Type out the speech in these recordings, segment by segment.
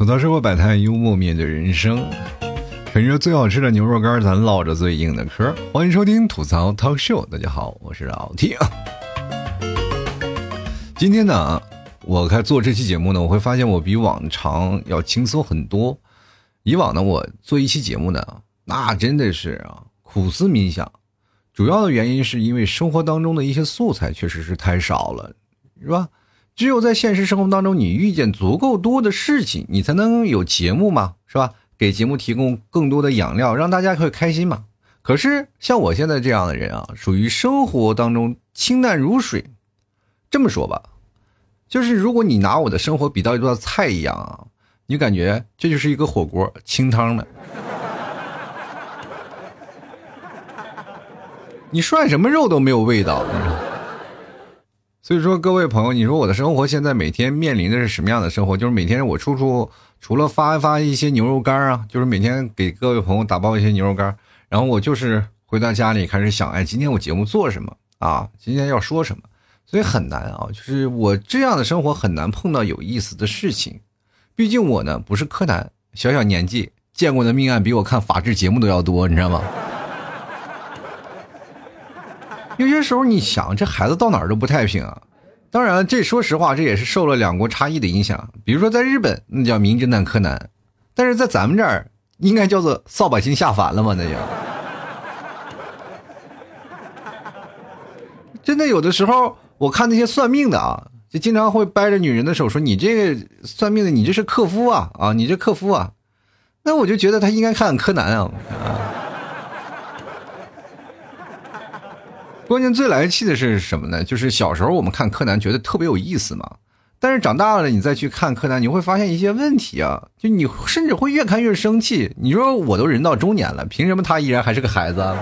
吐槽生活百态，幽默面对人生，啃着最好吃的牛肉干，咱唠着最硬的嗑。欢迎收听吐槽 talk show，大家好，我是老 T。今天呢，我开做这期节目呢，我会发现我比往常要轻松很多。以往呢，我做一期节目呢，那真的是啊，苦思冥想。主要的原因是因为生活当中的一些素材确实是太少了，是吧？只有在现实生活当中，你遇见足够多的事情，你才能有节目嘛，是吧？给节目提供更多的养料，让大家会开心嘛。可是像我现在这样的人啊，属于生活当中清淡如水。这么说吧，就是如果你拿我的生活比到一道菜一样啊，你感觉这就是一个火锅清汤的，你涮什么肉都没有味道。所以说，各位朋友，你说我的生活现在每天面临的是什么样的生活？就是每天我处处除了发一发一些牛肉干啊，就是每天给各位朋友打包一些牛肉干，然后我就是回到家里开始想，哎，今天我节目做什么啊？今天要说什么？所以很难啊，就是我这样的生活很难碰到有意思的事情。毕竟我呢不是柯南，小小年纪见过的命案比我看法制节目都要多，你知道吗？有些时候你想，这孩子到哪儿都不太平啊。当然，这说实话，这也是受了两国差异的影响。比如说，在日本那叫名侦探柯南，但是在咱们这儿应该叫做扫把星下凡了嘛？那就真的有的时候，我看那些算命的啊，就经常会掰着女人的手说：“你这个算命的，你这是克夫啊啊，你这克夫啊。”那我就觉得他应该看柯南啊。关键最来气的是什么呢？就是小时候我们看柯南觉得特别有意思嘛，但是长大了你再去看柯南，你会发现一些问题啊，就你甚至会越看越生气。你说我都人到中年了，凭什么他依然还是个孩子？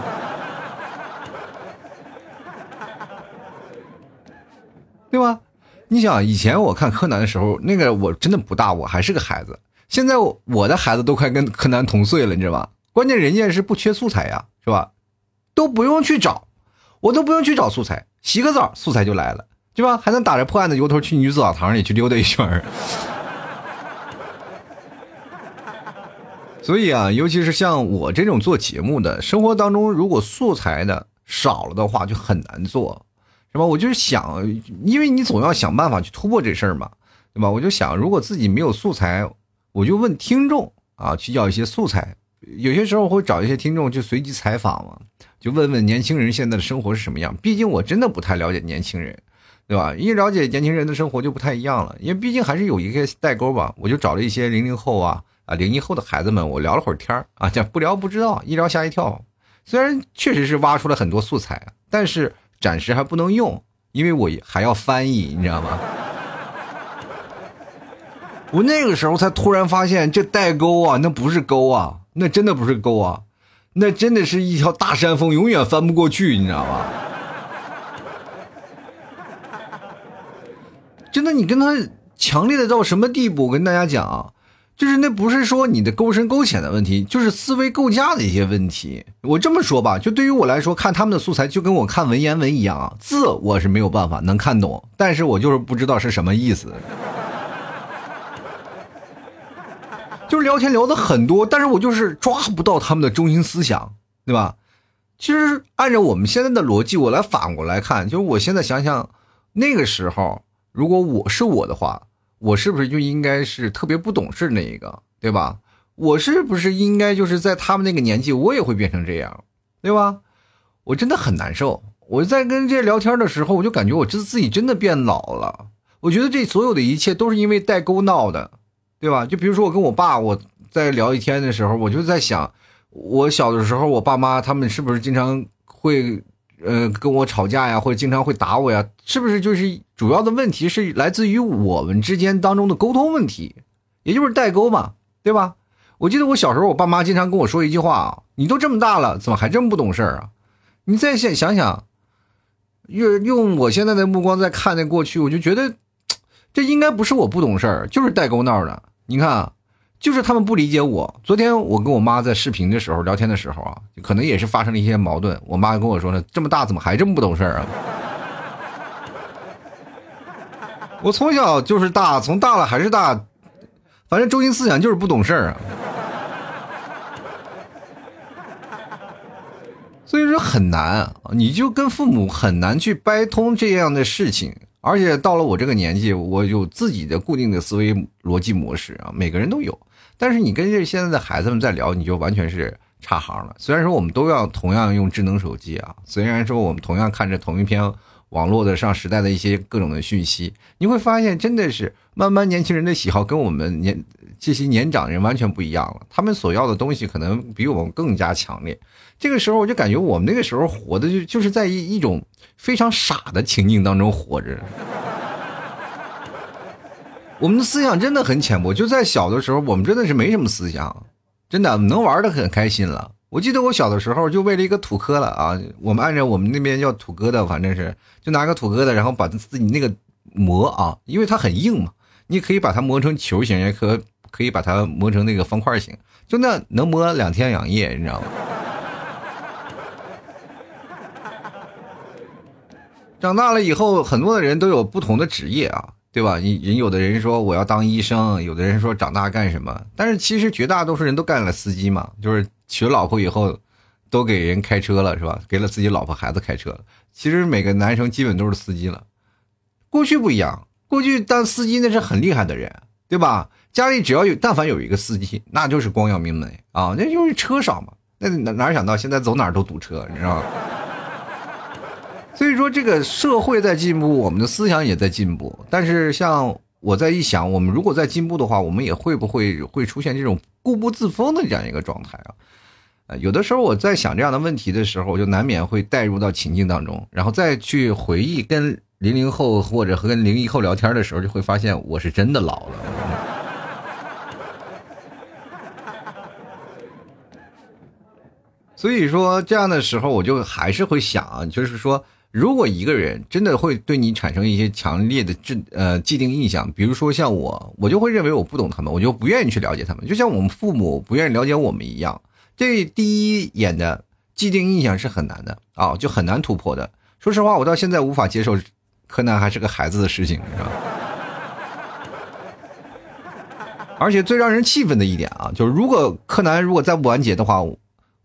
对吧？你想以前我看柯南的时候，那个我真的不大，我还是个孩子。现在我的孩子都快跟柯南同岁了，你知道吧？关键人家是不缺素材呀，是吧？都不用去找。我都不用去找素材，洗个澡素材就来了，对吧？还能打着破案的由头去女子澡堂里去溜达一圈儿。所以啊，尤其是像我这种做节目的，生活当中如果素材的少了的话，就很难做，是吧？我就是想，因为你总要想办法去突破这事儿嘛，对吧？我就想，如果自己没有素材，我就问听众啊，去要一些素材。有些时候我会找一些听众就随机采访嘛，就问问年轻人现在的生活是什么样。毕竟我真的不太了解年轻人，对吧？一了解年轻人的生活就不太一样了，因为毕竟还是有一个代沟吧。我就找了一些零零后啊啊零一后的孩子们，我聊了会儿天啊，这不聊不知道，一聊吓一跳。虽然确实是挖出了很多素材，但是暂时还不能用，因为我还要翻译，你知道吗？我那个时候才突然发现，这代沟啊，那不是沟啊。那真的不是沟啊，那真的是一条大山峰，永远翻不过去，你知道吗？真的，你跟他强烈的到什么地步？我跟大家讲啊，就是那不是说你的沟深沟浅的问题，就是思维构架的一些问题。我这么说吧，就对于我来说，看他们的素材就跟我看文言文一样，字我是没有办法能看懂，但是我就是不知道是什么意思。就是聊天聊的很多，但是我就是抓不到他们的中心思想，对吧？其实按照我们现在的逻辑，我来反过来看，就是我现在想想，那个时候如果我是我的话，我是不是就应该是特别不懂事那一个，对吧？我是不是应该就是在他们那个年纪，我也会变成这样，对吧？我真的很难受。我在跟这些聊天的时候，我就感觉我这自己真的变老了。我觉得这所有的一切都是因为代沟闹的。对吧？就比如说我跟我爸，我在聊一天的时候，我就在想，我小的时候，我爸妈他们是不是经常会，呃，跟我吵架呀，或者经常会打我呀？是不是就是主要的问题是来自于我们之间当中的沟通问题，也就是代沟嘛，对吧？我记得我小时候，我爸妈经常跟我说一句话：“你都这么大了，怎么还这么不懂事儿啊？”你再想想想，用用我现在的目光在看那过去，我就觉得这应该不是我不懂事儿，就是代沟闹的。你看，就是他们不理解我。昨天我跟我妈在视频的时候聊天的时候啊，可能也是发生了一些矛盾。我妈跟我说呢：“这么大怎么还这么不懂事儿啊？” 我从小就是大，从大了还是大，反正中心思想就是不懂事儿啊。所以说很难啊，你就跟父母很难去掰通这样的事情。而且到了我这个年纪，我有自己的固定的思维逻辑模式啊，每个人都有。但是你跟这现在的孩子们在聊，你就完全是差行了。虽然说我们都要同样用智能手机啊，虽然说我们同样看着同一篇网络的上时代的一些各种的讯息，你会发现真的是慢慢年轻人的喜好跟我们年这些年长人完全不一样了。他们所要的东西可能比我们更加强烈。这个时候我就感觉我们那个时候活的就就是在一一种非常傻的情境当中活着，我们的思想真的很浅薄。就在小的时候，我们真的是没什么思想，真的能玩的很开心了。我记得我小的时候就为了一个土疙瘩啊，我们按照我们那边叫土疙瘩，反正是就拿个土疙瘩，然后把自己那个磨啊，因为它很硬嘛，你可以把它磨成球形，也可可以把它磨成那个方块形，就那能磨两天两夜，你知道吗？长大了以后，很多的人都有不同的职业啊，对吧？你人有的人说我要当医生，有的人说长大干什么？但是其实绝大多数人都干了司机嘛，就是娶了老婆以后，都给人开车了，是吧？给了自己老婆孩子开车了。其实每个男生基本都是司机了。过去不一样，过去当司机那是很厉害的人，对吧？家里只要有但凡有一个司机，那就是光耀明门啊，那就是车少嘛。那哪哪想到现在走哪都堵车，你知道吗？所以说，这个社会在进步，我们的思想也在进步。但是，像我在一想，我们如果在进步的话，我们也会不会会出现这种固步自封的这样一个状态啊？呃，有的时候我在想这样的问题的时候，我就难免会带入到情境当中，然后再去回忆跟零零后或者和跟零一后聊天的时候，就会发现我是真的老了。所以说，这样的时候，我就还是会想啊，就是说。如果一个人真的会对你产生一些强烈的制呃既定印象，比如说像我，我就会认为我不懂他们，我就不愿意去了解他们，就像我们父母不愿意了解我们一样。这第一眼的既定印象是很难的啊，就很难突破的。说实话，我到现在无法接受柯南还是个孩子的事情，是吧？而且最让人气愤的一点啊，就是如果柯南如果再不完结的话，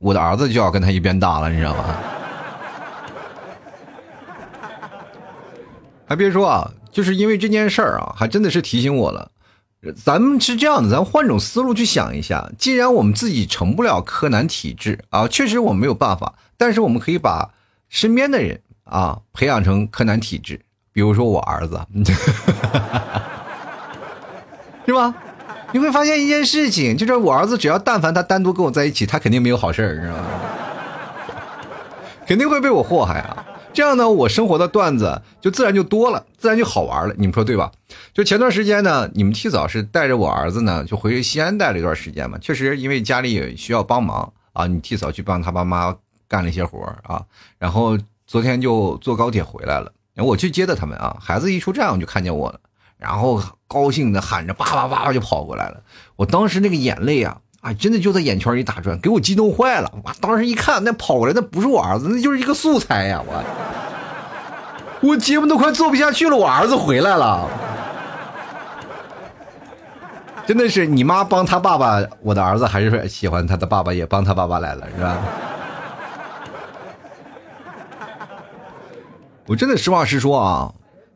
我的儿子就要跟他一边大了，你知道吗？还别说啊，就是因为这件事儿啊，还真的是提醒我了。咱们是这样的，咱换种思路去想一下，既然我们自己成不了柯南体质啊，确实我们没有办法，但是我们可以把身边的人啊培养成柯南体质，比如说我儿子，是吧？你会发现一件事情，就是我儿子只要但凡他单独跟我在一起，他肯定没有好事儿，知道吗？肯定会被我祸害啊。这样呢，我生活的段子就自然就多了，自然就好玩了。你们说对吧？就前段时间呢，你们提早是带着我儿子呢，就回西安待了一段时间嘛。确实，因为家里也需要帮忙啊，你提早去帮他爸妈干了一些活啊。然后昨天就坐高铁回来了，然后我去接的他们啊。孩子一出站，我就看见我了，然后高兴的喊着叭叭叭就跑过来了。我当时那个眼泪啊。啊，真的就在眼圈里打转，给我激动坏了！我当时一看，那跑过来那不是我儿子，那就是一个素材呀！我，我节目都快做不下去了，我儿子回来了，真的是你妈帮他爸爸，我的儿子还是喜欢他的爸爸，也帮他爸爸来了，是吧？我真的实话实说啊。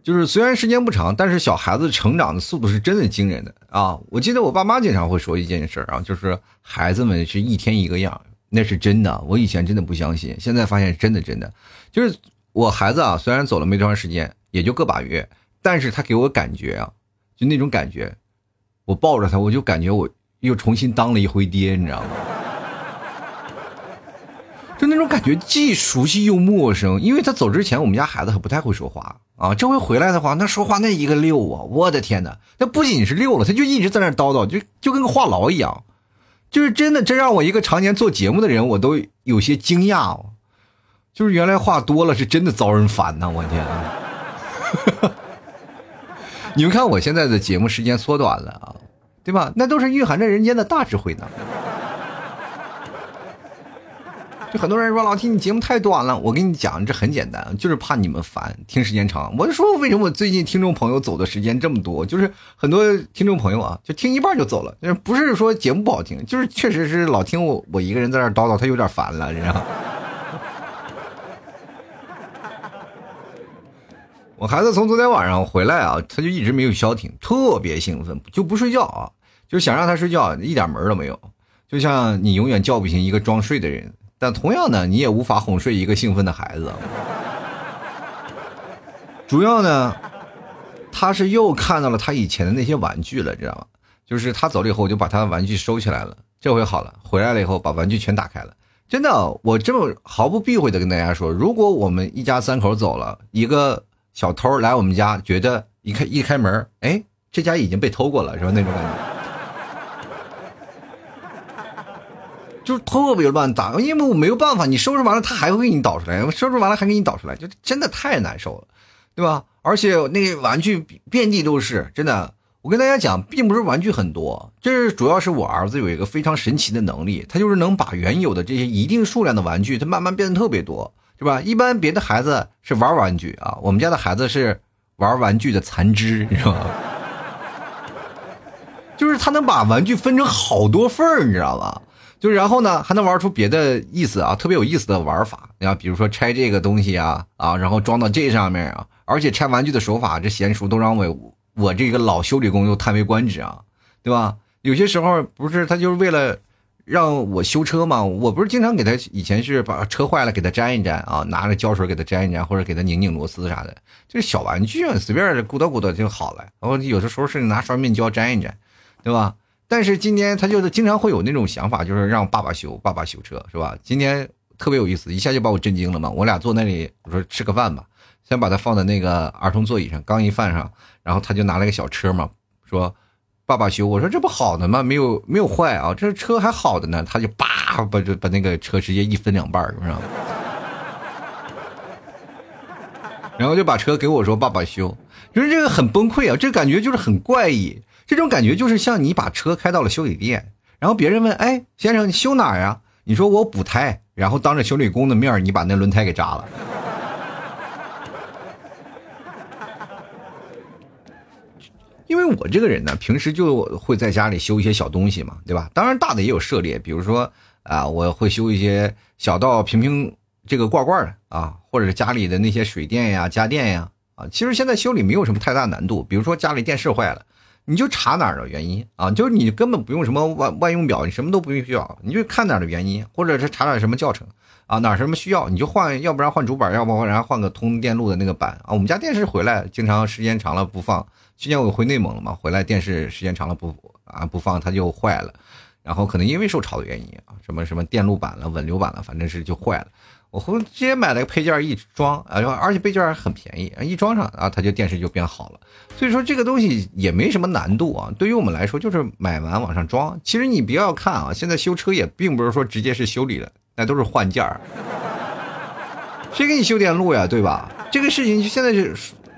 就是虽然时间不长，但是小孩子成长的速度是真的惊人的啊！我记得我爸妈经常会说一件事啊，就是孩子们是一天一个样，那是真的。我以前真的不相信，现在发现真的真的。就是我孩子啊，虽然走了没多长时间，也就个把月，但是他给我感觉啊，就那种感觉，我抱着他，我就感觉我又重新当了一回爹，你知道吗？感觉既熟悉又陌生，因为他走之前，我们家孩子还不太会说话啊。这回回来的话，那说话那一个溜啊！我的天哪，那不仅是溜了，他就一直在那叨叨，就就跟个话痨一样。就是真的，真让我一个常年做节目的人，我都有些惊讶哦。就是原来话多了，是真的遭人烦呐！我天！你们看我现在的节目时间缩短了啊，对吧？那都是蕴含着人间的大智慧呢。就很多人说老听你节目太短了，我跟你讲，这很简单，就是怕你们烦，听时间长。我就说为什么我最近听众朋友走的时间这么多，就是很多听众朋友啊，就听一半就走了，不是说节目不好听，就是确实是老听我我一个人在那叨叨，他有点烦了，你知道。我孩子从昨天晚上回来啊，他就一直没有消停，特别兴奋，就不睡觉啊，就想让他睡觉，一点门都没有。就像你永远叫不醒一个装睡的人，但同样呢，你也无法哄睡一个兴奋的孩子。主要呢，他是又看到了他以前的那些玩具了，知道吗？就是他走了以后，我就把他的玩具收起来了。这回好了，回来了以后把玩具全打开了。真的，我这么毫不避讳的跟大家说，如果我们一家三口走了，一个。小偷来我们家，觉得一开一开门，哎，这家已经被偷过了，是吧？那种感觉，就是特别乱打，因为我没有办法，你收拾完了，他还会给你倒出来，收拾完了还给你倒出来，就真的太难受了，对吧？而且那个玩具遍地都是，真的，我跟大家讲，并不是玩具很多，这是主要是我儿子有一个非常神奇的能力，他就是能把原有的这些一定数量的玩具，他慢慢变得特别多。是吧？一般别的孩子是玩玩具啊，我们家的孩子是玩玩具的残肢，你知道吗？就是他能把玩具分成好多份儿，你知道吧？就然后呢，还能玩出别的意思啊，特别有意思的玩法。你看，比如说拆这个东西啊，啊，然后装到这上面啊，而且拆玩具的手法，这娴熟都让我我这个老修理工又叹为观止啊，对吧？有些时候不是他就是为了。让我修车嘛，我不是经常给他以前是把车坏了给他粘一粘啊，拿着胶水给他粘一粘，或者给他拧拧螺丝啥的，就是小玩具啊，随便鼓捣鼓捣就好了。然后有的时候甚至拿双面胶粘一粘，对吧？但是今天他就是经常会有那种想法，就是让爸爸修，爸爸修车是吧？今天特别有意思，一下就把我震惊了嘛。我俩坐那里，我说吃个饭吧，先把它放在那个儿童座椅上，刚一放上，然后他就拿了个小车嘛，说。爸爸修，我说这不好的吗？没有没有坏啊，这车还好的呢。他就叭把这把那个车直接一分两半儿，是吧？然后就把车给我说爸爸修，就是这个很崩溃啊，这感觉就是很怪异，这种感觉就是像你把车开到了修理店，然后别人问，哎，先生你修哪儿呀？你说我补胎，然后当着修理工的面你把那轮胎给扎了。因为我这个人呢，平时就会在家里修一些小东西嘛，对吧？当然大的也有涉猎，比如说啊，我会修一些小到瓶瓶这个罐罐的啊，或者是家里的那些水电呀、家电呀啊。其实现在修理没有什么太大难度，比如说家里电视坏了，你就查哪儿的原因啊，就是你根本不用什么万万用表，你什么都不用需要，你就看哪儿的原因，或者是查点什么教程啊，哪什么需要你就换，要不然换主板，要不然换个通电路的那个板啊。我们家电视回来经常时间长了不放。去年我回内蒙了嘛，回来电视时间长了不啊不放它就坏了，然后可能因为受潮的原因啊，什么什么电路板了、稳流板了，反正是就坏了。我直接买了个配件一装啊，而且配件还很便宜，一装上啊，它就电视就变好了。所以说这个东西也没什么难度啊，对于我们来说就是买完往上装。其实你不要看啊，现在修车也并不是说直接是修理了，那都是换件儿。谁给你修电路呀，对吧？这个事情现在是。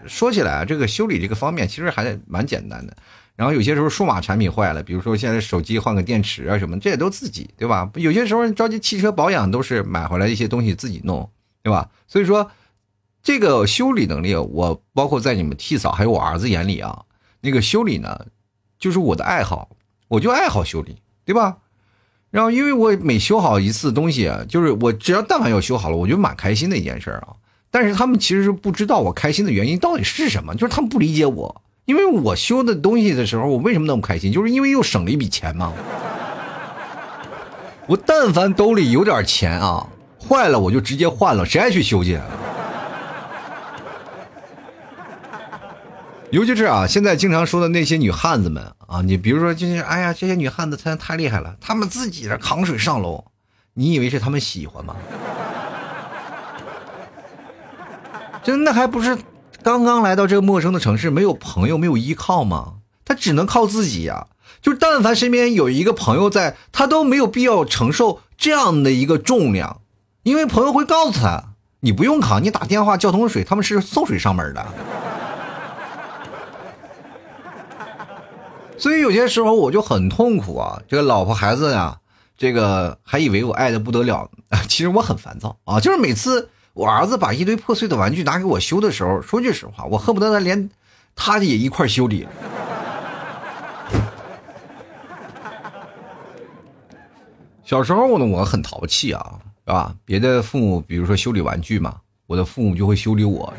说起来啊，这个修理这个方面其实还蛮简单的。然后有些时候数码产品坏了，比如说现在手机换个电池啊什么，这也都自己对吧？有些时候着急汽车保养都是买回来一些东西自己弄，对吧？所以说这个修理能力，我包括在你们替嫂还有我儿子眼里啊，那个修理呢，就是我的爱好，我就爱好修理，对吧？然后因为我每修好一次东西，就是我只要但凡要修好了，我就蛮开心的一件事啊。但是他们其实是不知道我开心的原因到底是什么，就是他们不理解我，因为我修的东西的时候，我为什么那么开心？就是因为又省了一笔钱嘛。我但凡兜里有点钱啊，坏了我就直接换了，谁爱去修去？尤其是啊，现在经常说的那些女汉子们啊，你比如说，就是哎呀，这些女汉子她太厉害了，她们自己扛水上楼，你以为是她们喜欢吗？真的还不是刚刚来到这个陌生的城市，没有朋友，没有依靠吗？他只能靠自己呀。就但凡身边有一个朋友在，他都没有必要承受这样的一个重量，因为朋友会告诉他，你不用扛，你打电话叫桶水，他们是送水上门的。所以有些时候我就很痛苦啊，这个老婆孩子呀，这个还以为我爱的不得了，其实我很烦躁啊，就是每次我儿子把一堆破碎的玩具拿给我修的时候，说句实话，我恨不得他连他的也一块修理。小时候呢，我很淘气啊，是吧？别的父母比如说修理玩具嘛，我的父母就会修理我。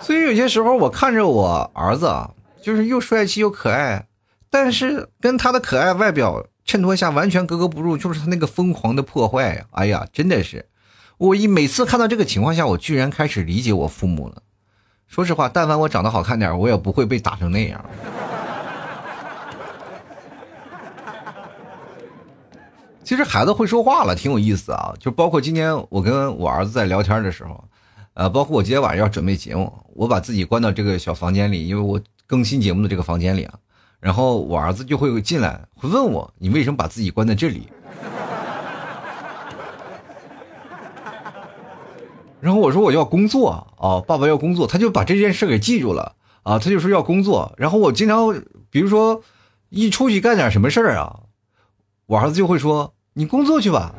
所以有些时候我看着我儿子啊，就是又帅气又可爱，但是跟他的可爱外表衬托下完全格格不入，就是他那个疯狂的破坏呀！哎呀，真的是，我一每次看到这个情况下，我居然开始理解我父母了。说实话，但凡我长得好看点，我也不会被打成那样。其实孩子会说话了，挺有意思啊！就包括今天我跟我儿子在聊天的时候，呃，包括我今天晚上要准备节目，我把自己关到这个小房间里，因为我更新节目的这个房间里啊，然后我儿子就会进来，会问我你为什么把自己关在这里？然后我说我要工作啊，爸爸要工作，他就把这件事给记住了啊，他就说要工作。然后我经常比如说一出去干点什么事儿啊，我儿子就会说。你工作去吧，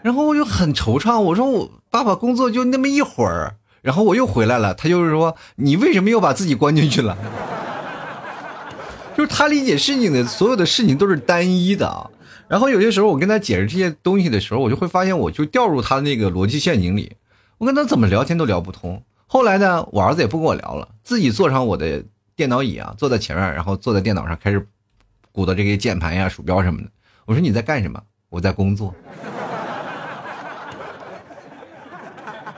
然后我就很惆怅。我说我爸爸工作就那么一会儿，然后我又回来了。他就是说，你为什么又把自己关进去了？就是他理解事情的所有的事情都是单一的啊。然后有些时候我跟他解释这些东西的时候，我就会发现我就掉入他那个逻辑陷阱里。我跟他怎么聊天都聊不通。后来呢，我儿子也不跟我聊了，自己坐上我的。电脑椅啊，坐在前面，然后坐在电脑上开始鼓捣这些键盘呀、鼠标什么的。我说你在干什么？我在工作。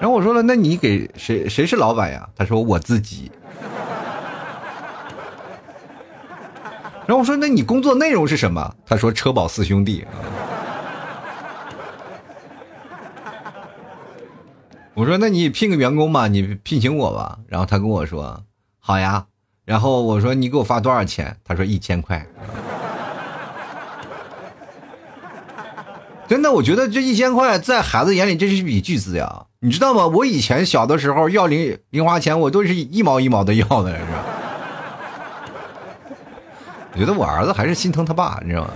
然后我说了，那你给谁谁是老板呀？他说我自己。然后我说，那你工作内容是什么？他说车保四兄弟。我说，那你聘个员工吧，你聘请我吧。然后他跟我说，好呀。然后我说你给我发多少钱？他说一千块。真的，我觉得这一千块在孩子眼里这是一笔巨资呀，你知道吗？我以前小的时候要零零花钱，我都是一毛一毛的要的，是吧？我 觉得我儿子还是心疼他爸，你知道吗？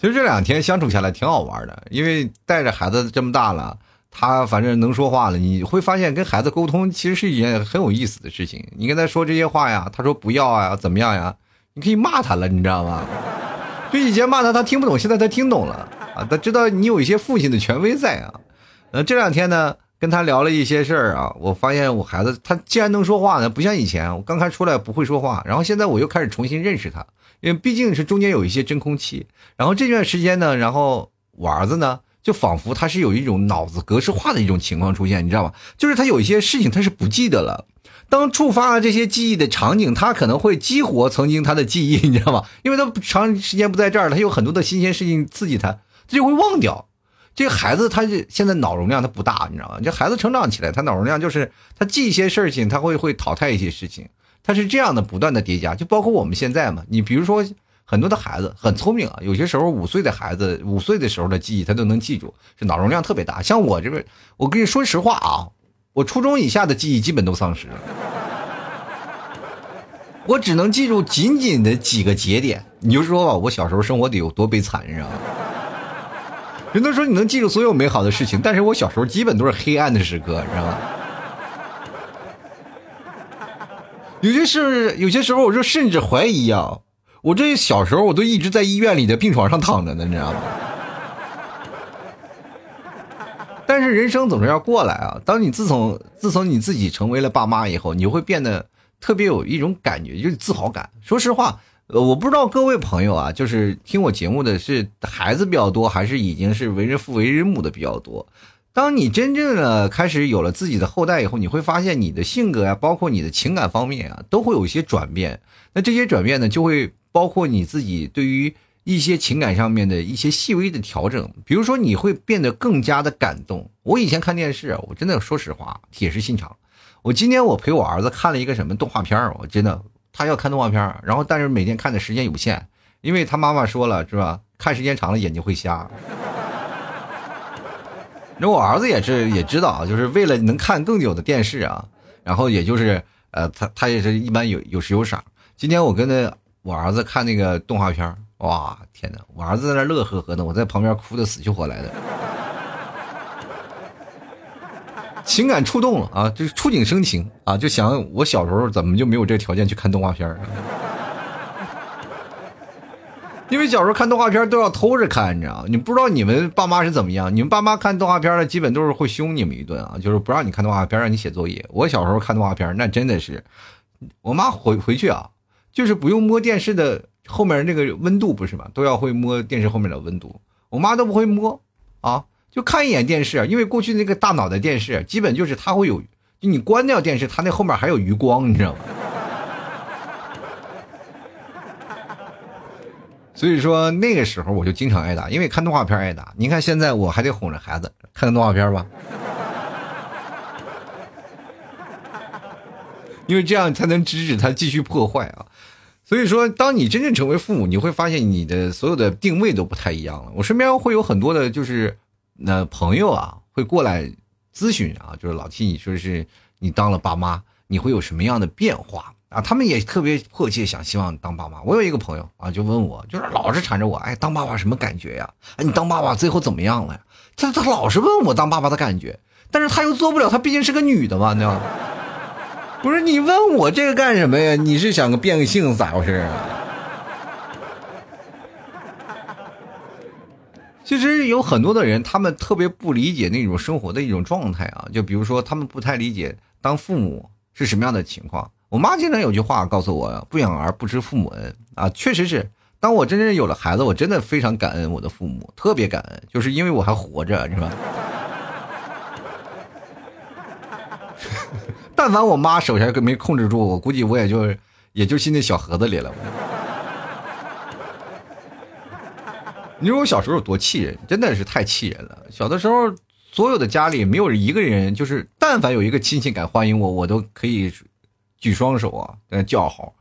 其实这两天相处下来挺好玩的，因为带着孩子这么大了。他反正能说话了，你会发现跟孩子沟通其实是一件很有意思的事情。你跟他说这些话呀，他说不要啊，怎么样呀？你可以骂他了，你知道吗？就以前骂他他听不懂，现在他听懂了啊，他知道你有一些父亲的权威在啊。呃，这两天呢，跟他聊了一些事儿啊，我发现我孩子他既然能说话呢，不像以前我刚开出来不会说话，然后现在我又开始重新认识他，因为毕竟是中间有一些真空期。然后这段时间呢，然后我儿子呢。就仿佛他是有一种脑子格式化的一种情况出现，你知道吗？就是他有一些事情他是不记得了，当触发了这些记忆的场景，他可能会激活曾经他的记忆，你知道吗？因为他长时间不在这儿，他有很多的新鲜事情刺激他，他就会忘掉。这个孩子他现在脑容量他不大，你知道吗？这孩子成长起来，他脑容量就是他记一些事情，他会会淘汰一些事情，他是这样的不断的叠加。就包括我们现在嘛，你比如说。很多的孩子很聪明啊，有些时候五岁的孩子五岁的时候的记忆他都能记住，这脑容量特别大。像我这边，我跟你说实话啊，我初中以下的记忆基本都丧失了，我只能记住仅仅的几个节点。你就说吧，我小时候生活得有多悲惨，你知道吗？人都说你能记住所有美好的事情，但是我小时候基本都是黑暗的时刻，你知道吗？有些事，有些时候我就甚至怀疑啊。我这小时候我都一直在医院里的病床上躺着呢，你知道吗？但是人生总是要过来啊。当你自从自从你自己成为了爸妈以后，你会变得特别有一种感觉，就是自豪感。说实话，呃，我不知道各位朋友啊，就是听我节目的是孩子比较多，还是已经是为人父为人母的比较多。当你真正的开始有了自己的后代以后，你会发现你的性格呀，包括你的情感方面啊，都会有一些转变。那这些转变呢，就会。包括你自己对于一些情感上面的一些细微的调整，比如说你会变得更加的感动。我以前看电视，我真的说实话，铁石心肠。我今天我陪我儿子看了一个什么动画片我真的他要看动画片然后但是每天看的时间有限，因为他妈妈说了是吧？看时间长了眼睛会瞎。那我儿子也是也知道，就是为了能看更久的电视啊。然后也就是呃，他他也是一般有有时有赏。今天我跟那我儿子看那个动画片哇，天哪！我儿子在那乐呵呵的，我在旁边哭的死去活来的，情感触动了啊，就是触景生情啊，就想我小时候怎么就没有这个条件去看动画片 因为小时候看动画片都要偷着看，你知道你不知道你们爸妈是怎么样？你们爸妈看动画片的基本都是会凶你们一顿啊，就是不让你看动画片，让你写作业。我小时候看动画片，那真的是，我妈回回去啊，就是不用摸电视的后面那个温度，不是吗？都要会摸电视后面的温度。我妈都不会摸啊，就看一眼电视，因为过去那个大脑袋电视，基本就是它会有，就你关掉电视，它那后面还有余光，你知道吗？所以说那个时候我就经常挨打，因为看动画片挨打。你看现在我还得哄着孩子看动画片吧，因为这样才能制止他继续破坏啊。所以说，当你真正成为父母，你会发现你的所有的定位都不太一样了。我身边会有很多的，就是那朋友啊，会过来咨询啊，就是老七，你说是你当了爸妈，你会有什么样的变化？啊，他们也特别迫切想希望当爸妈。我有一个朋友啊，就问我，就是老是缠着我，哎，当爸爸什么感觉呀？哎，你当爸爸最后怎么样了呀？他他老是问我当爸爸的感觉，但是他又做不了，他毕竟是个女的嘛，你知道吗？不是你问我这个干什么呀？你是想个变个性咋回事啊？其实有很多的人，他们特别不理解那种生活的一种状态啊，就比如说他们不太理解当父母是什么样的情况。我妈经常有句话告诉我：“不养儿不知父母恩啊！”确实是，当我真正有了孩子，我真的非常感恩我的父母，特别感恩，就是因为我还活着，是吧？但凡我妈手下没控制住，我估计我也就也就进那小盒子里了。你说我小时候有多气人？真的是太气人了！小的时候，所有的家里没有一个人，就是但凡有一个亲戚敢欢迎我，我都可以。举双手啊，在那叫好，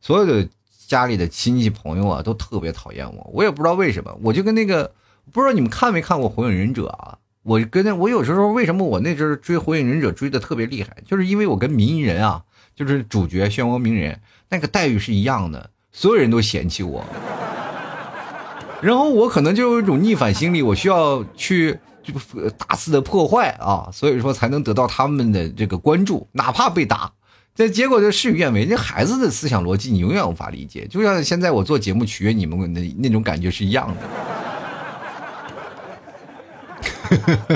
所有的家里的亲戚朋友啊，都特别讨厌我。我也不知道为什么，我就跟那个不知道你们看没看过《火影忍者》啊？我跟那我有时候为什么我那阵儿追《火影忍者》追的特别厉害，就是因为我跟鸣人啊，就是主角漩涡鸣人那个待遇是一样的，所有人都嫌弃我，然后我可能就有一种逆反心理，我需要去就大肆的破坏啊，所以说才能得到他们的这个关注，哪怕被打。这结果就事与愿违，这孩子的思想逻辑你永远无法理解，就像现在我做节目取悦你们的那种感觉是一样的，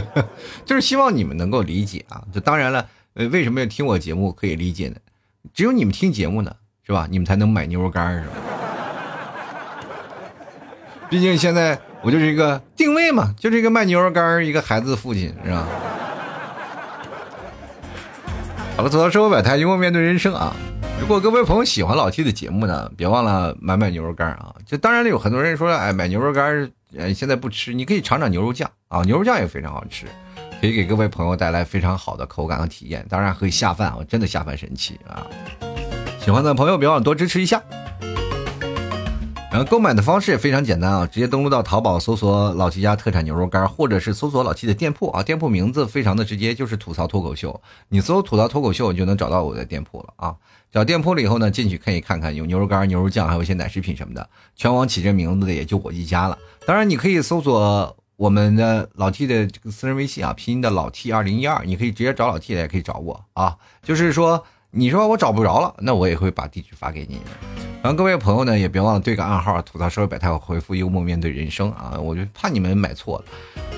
就是希望你们能够理解啊。这当然了，呃，为什么要听我节目可以理解呢？只有你们听节目呢，是吧？你们才能买牛肉干，是吧？毕竟现在我就是一个定位嘛，就是一个卖牛肉干一个孩子的父亲，是吧？好了，走到生活百态，幽默面对人生啊！如果各位朋友喜欢老 T 的节目呢，别忘了买买牛肉干啊！就当然了有很多人说，哎，买牛肉干，呃，现在不吃，你可以尝尝牛肉酱啊，牛肉酱也非常好吃，可以给各位朋友带来非常好的口感和体验，当然可以下饭啊，真的下饭神器啊！喜欢的朋友别忘了多支持一下。然后购买的方式也非常简单啊，直接登录到淘宝搜索“老七家特产牛肉干”，或者是搜索老七的店铺啊，店铺名字非常的直接，就是吐槽脱口秀。你搜“吐槽脱口秀”，你就能找到我的店铺了啊。找店铺了以后呢，进去可以看看有牛肉干、牛肉酱，还有一些奶食品什么的。全网起这名字的也就我一家了。当然，你可以搜索我们的老 T 的这个私人微信啊，拼音的老 T 二零一二，你可以直接找老 T，也可以找我啊。就是说。你说我找不着了，那我也会把地址发给你。然后各位朋友呢，也别忘了对个暗号，吐槽社会百态，回复幽默面对人生啊！我就怕你们买错了。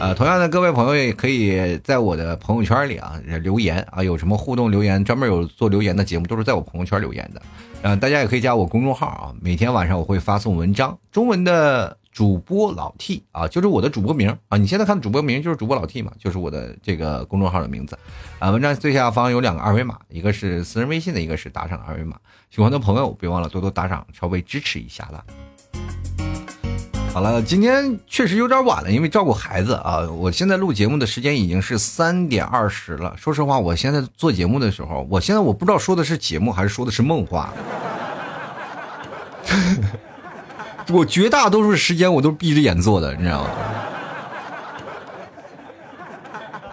呃，同样的，各位朋友也可以在我的朋友圈里啊留言啊，有什么互动留言，专门有做留言的节目，都是在我朋友圈留言的。嗯，大家也可以加我公众号啊，每天晚上我会发送文章，中文的。主播老 T 啊，就是我的主播名啊！你现在看的主播名就是主播老 T 嘛，就是我的这个公众号的名字啊。文章最下方有两个二维码，一个是私人微信的，一个是打赏的二维码。喜欢的朋友别忘了多多打赏，稍微支持一下了。好了，今天确实有点晚了，因为照顾孩子啊。我现在录节目的时间已经是三点二十了。说实话，我现在做节目的时候，我现在我不知道说的是节目还是说的是梦话。我绝大多数时间我都闭着眼做的，你知道吗？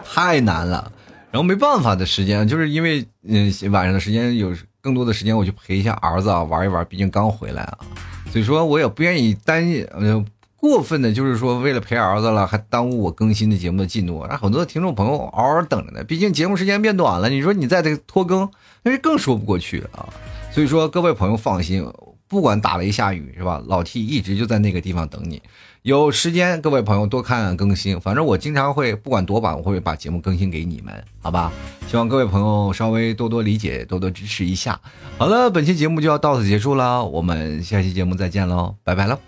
太难了。然后没办法的时间，就是因为嗯晚上的时间有更多的时间，我去陪一下儿子啊，玩一玩，毕竟刚回来啊，所以说我也不愿意担呃过分的，就是说为了陪儿子了，还耽误我更新的节目的进度，让很多听众朋友嗷嗷等着呢。毕竟节目时间变短了，你说你再得拖更，那是更说不过去啊。所以说各位朋友放心，不管打雷下雨是吧，老 T 一直就在那个地方等你。有时间各位朋友多看更新，反正我经常会不管多晚，我会把节目更新给你们，好吧？希望各位朋友稍微多多理解，多多支持一下。好了，本期节目就要到此结束了，我们下期节目再见喽，拜拜了。